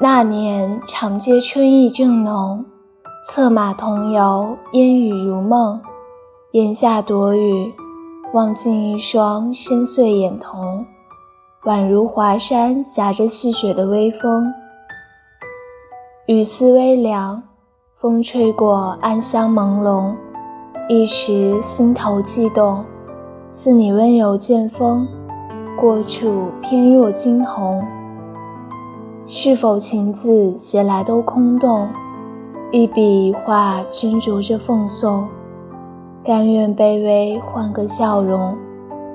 那年长街春意正浓，策马同游，烟雨如梦。檐下躲雨，望尽一双深邃眼瞳，宛如华山夹着细雪的微风。雨丝微凉，风吹过，暗香朦胧，一时心头悸动，似你温柔剑锋，过处翩若惊鸿。是否情字写来都空洞？一笔一画斟酌着奉送，甘愿卑微换个笑容，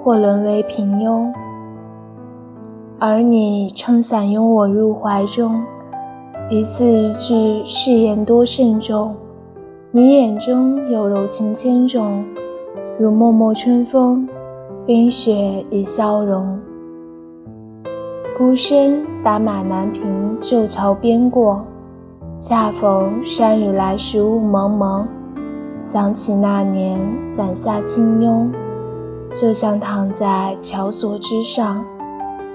或沦为平庸。而你撑伞拥我入怀中，一字一句誓言多慎重。你眼中有柔情千种，如脉脉春风，冰雪已消融。孤身打马南屏旧桥边过，恰逢山雨来时雾蒙蒙。想起那年伞下轻拥，就像躺在桥索之上，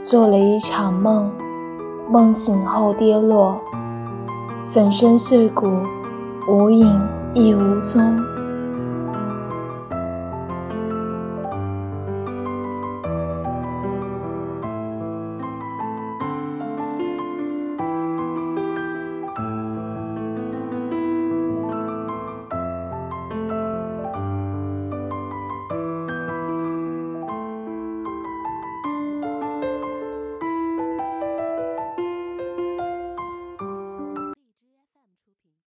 做了一场梦。梦醒后跌落，粉身碎骨，无影亦无踪。